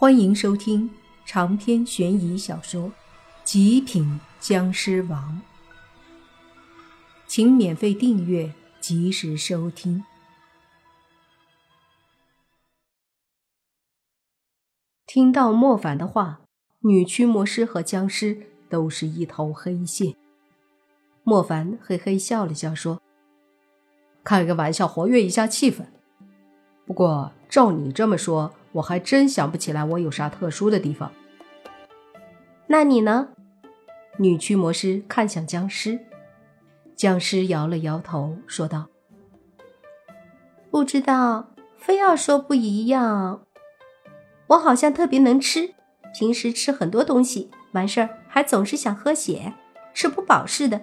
欢迎收听长篇悬疑小说《极品僵尸王》，请免费订阅，及时收听。听到莫凡的话，女驱魔师和僵尸都是一头黑线。莫凡嘿嘿笑了笑，说：“开个玩笑，活跃一下气氛。不过照你这么说……”我还真想不起来我有啥特殊的地方。那你呢？女驱魔师看向僵尸，僵尸摇了摇头，说道：“不知道，非要说不一样。我好像特别能吃，平时吃很多东西，完事儿还总是想喝血，吃不饱似的。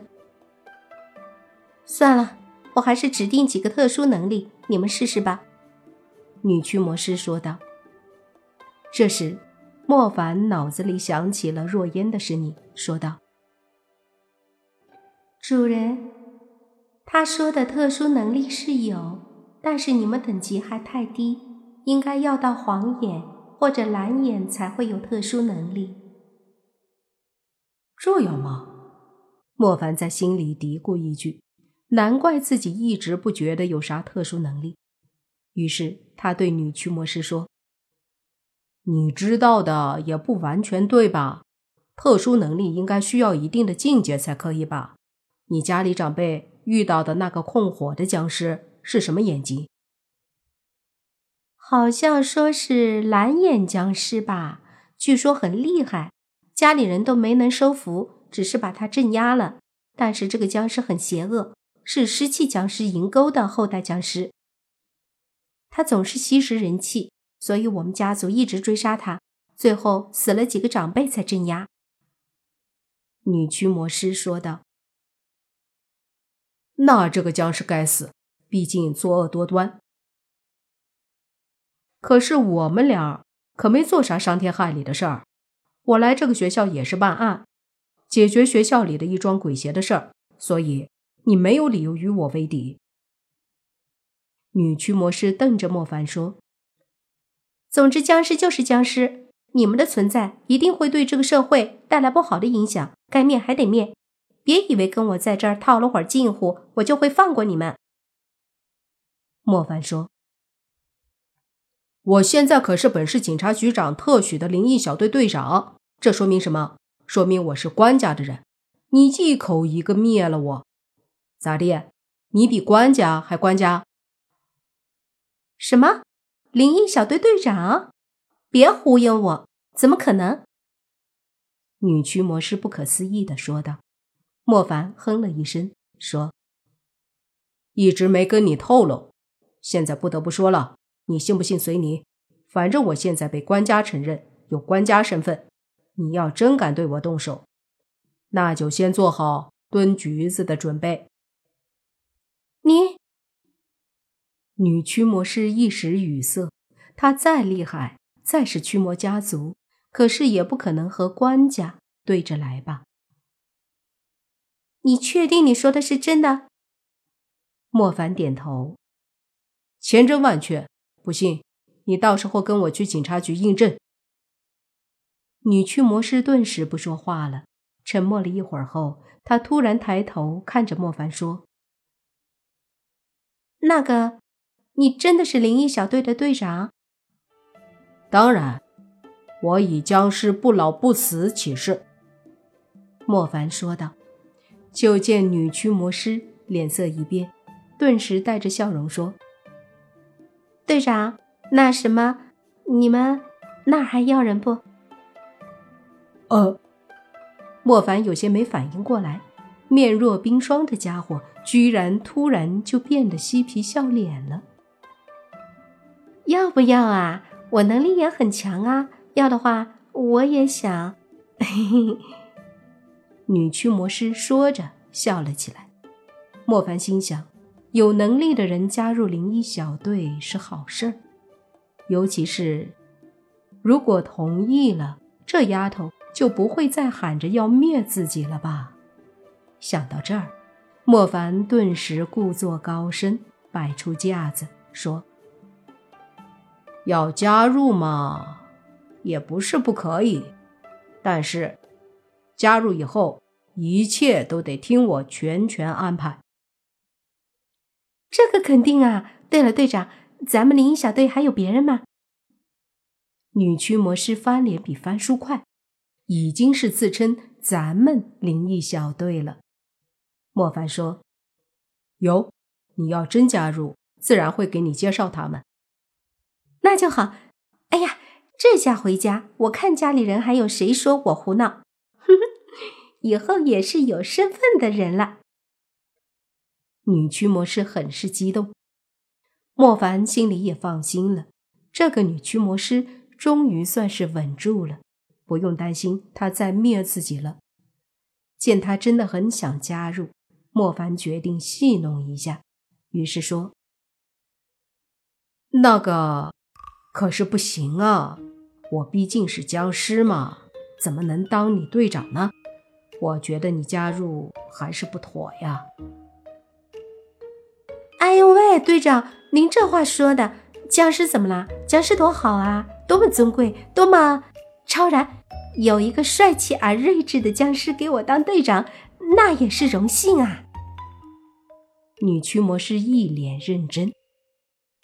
算了，我还是指定几个特殊能力，你们试试吧。”女驱魔师说道。这时，莫凡脑子里想起了若烟的声音，说道：“主人，他说的特殊能力是有，但是你们等级还太低，应该要到黄眼或者蓝眼才会有特殊能力。”这样吗？莫凡在心里嘀咕一句：“难怪自己一直不觉得有啥特殊能力。”于是他对女驱魔师说。你知道的也不完全对吧？特殊能力应该需要一定的境界才可以吧？你家里长辈遇到的那个控火的僵尸是什么眼睛？好像说是蓝眼僵尸吧？据说很厉害，家里人都没能收服，只是把他镇压了。但是这个僵尸很邪恶，是湿气僵尸银钩的后代僵尸，他总是吸食人气。所以我们家族一直追杀他，最后死了几个长辈才镇压。女驱魔师说道：“那这个僵尸该死，毕竟作恶多端。可是我们俩可没做啥伤天害理的事儿。我来这个学校也是办案，解决学校里的一桩鬼邪的事儿，所以你没有理由与我为敌。”女驱魔师瞪着莫凡说。总之，僵尸就是僵尸，你们的存在一定会对这个社会带来不好的影响，该灭还得灭。别以为跟我在这儿套了会儿近乎，我就会放过你们。”莫凡说，“我现在可是本市警察局长特许的灵异小队队长，这说明什么？说明我是官家的人。你一口一个灭了我，咋地？你比官家还官家？什么？”灵异小队队长，别忽悠我！怎么可能？女驱魔师不可思议的说道。莫凡哼了一声，说：“一直没跟你透露，现在不得不说了。你信不信随你，反正我现在被官家承认，有官家身份。你要真敢对我动手，那就先做好蹲局子的准备。”你。女驱魔师一时语塞，她再厉害，再是驱魔家族，可是也不可能和官家对着来吧？你确定你说的是真的？莫凡点头，千真万确。不信，你到时候跟我去警察局印证。女驱魔师顿时不说话了，沉默了一会儿后，她突然抬头看着莫凡说：“那个。”你真的是灵异小队的队长？当然，我以僵尸不老不死起誓。”莫凡说道。就见女驱魔师脸色一变，顿时带着笑容说：“队长，那什么，你们那儿还要人不？”呃，莫凡有些没反应过来，面若冰霜的家伙居然突然就变得嬉皮笑脸了。要不要啊？我能力也很强啊！要的话，我也想。女驱魔师说着笑了起来。莫凡心想：有能力的人加入灵异小队是好事儿，尤其是如果同意了，这丫头就不会再喊着要灭自己了吧？想到这儿，莫凡顿时故作高深，摆出架子说。要加入嘛？也不是不可以，但是加入以后，一切都得听我全权安排。这个肯定啊！对了，队长，咱们灵异小队还有别人吗？女驱魔师翻脸比翻书快，已经是自称咱们灵异小队了。莫凡说：“有，你要真加入，自然会给你介绍他们。”那就好。哎呀，这下回家，我看家里人还有谁说我胡闹？以后也是有身份的人了。女驱魔师很是激动，莫凡心里也放心了。这个女驱魔师终于算是稳住了，不用担心她再灭自己了。见她真的很想加入，莫凡决定戏弄一下，于是说：“那个。”可是不行啊！我毕竟是僵尸嘛，怎么能当你队长呢？我觉得你加入还是不妥呀。哎呦喂，队长，您这话说的，僵尸怎么了？僵尸多好啊，多么尊贵，多么超然！有一个帅气而睿智的僵尸给我当队长，那也是荣幸啊。女驱魔师一脸认真，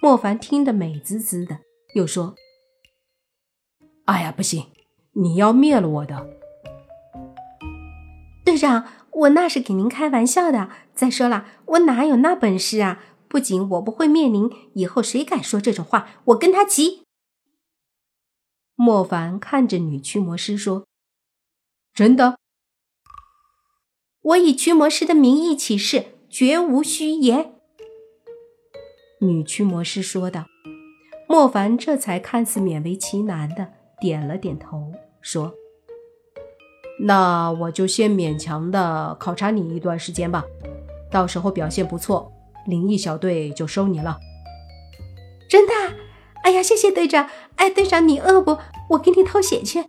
莫凡听得美滋滋的。又说：“哎呀，不行！你要灭了我的队长，我那是给您开玩笑的。再说了，我哪有那本事啊？不仅我不会灭您，以后谁敢说这种话，我跟他急。”莫凡看着女驱魔师说：“真的，我以驱魔师的名义起誓，绝无虚言。”女驱魔师说道。莫凡这才看似勉为其难的点了点头，说：“那我就先勉强的考察你一段时间吧，到时候表现不错，灵异小队就收你了。”真的？哎呀，谢谢队长！哎，队长你饿不？我给你偷血去。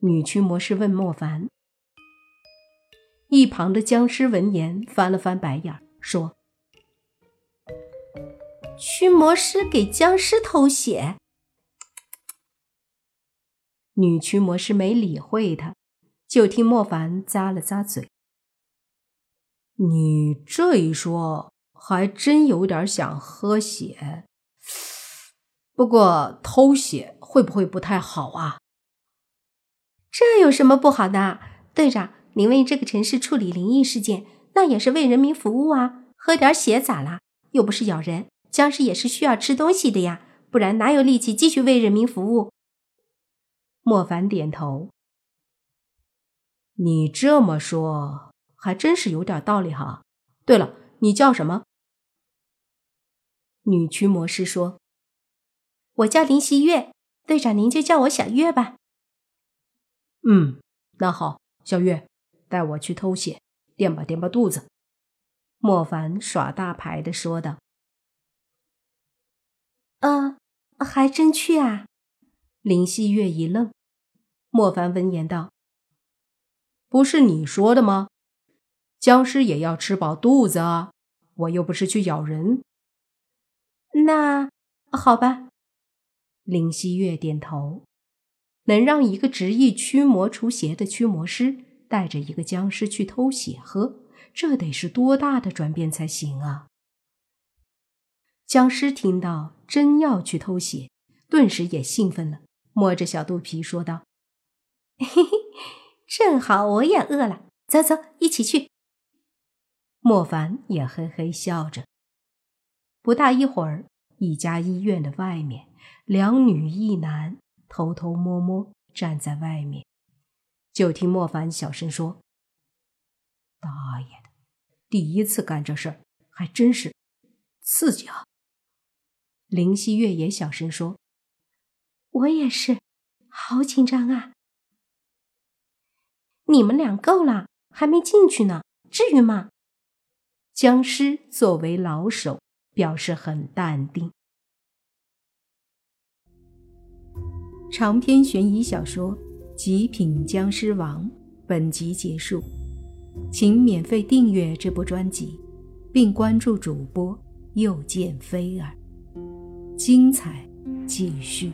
女驱魔师问莫凡。一旁的僵尸闻言翻了翻白眼，说。驱魔师给僵尸偷血，女驱魔师没理会他，就听莫凡咂了咂嘴：“你这一说，还真有点想喝血。不过偷血会不会不太好啊？”“这有什么不好的？队长，您为这个城市处理灵异事件，那也是为人民服务啊。喝点血咋啦？又不是咬人。”僵尸也是需要吃东西的呀，不然哪有力气继续为人民服务？莫凡点头。你这么说还真是有点道理哈。对了，你叫什么？女驱魔师说：“我叫林希月，队长您就叫我小月吧。”嗯，那好，小月，带我去偷血，垫吧垫吧肚子。”莫凡耍大牌的说道。啊，还真去啊！林希月一愣，莫凡闻言道：“不是你说的吗？僵尸也要吃饱肚子啊！我又不是去咬人。”那好吧。林希月点头。能让一个执意驱魔除邪的驱魔师带着一个僵尸去偷血喝，这得是多大的转变才行啊！僵尸听到真要去偷血，顿时也兴奋了，摸着小肚皮说道：“嘿嘿，正好我也饿了，走走，一起去。”莫凡也嘿嘿笑着。不大一会儿，一家医院的外面，两女一男偷偷摸摸站在外面，就听莫凡小声说：“大爷的，第一次干这事儿，还真是刺激啊！”林希月也小声说：“我也是，好紧张啊！你们俩够了，还没进去呢，至于吗？”僵尸作为老手，表示很淡定。长篇悬疑小说《极品僵尸王》本集结束，请免费订阅这部专辑，并关注主播又见菲儿。精彩继续。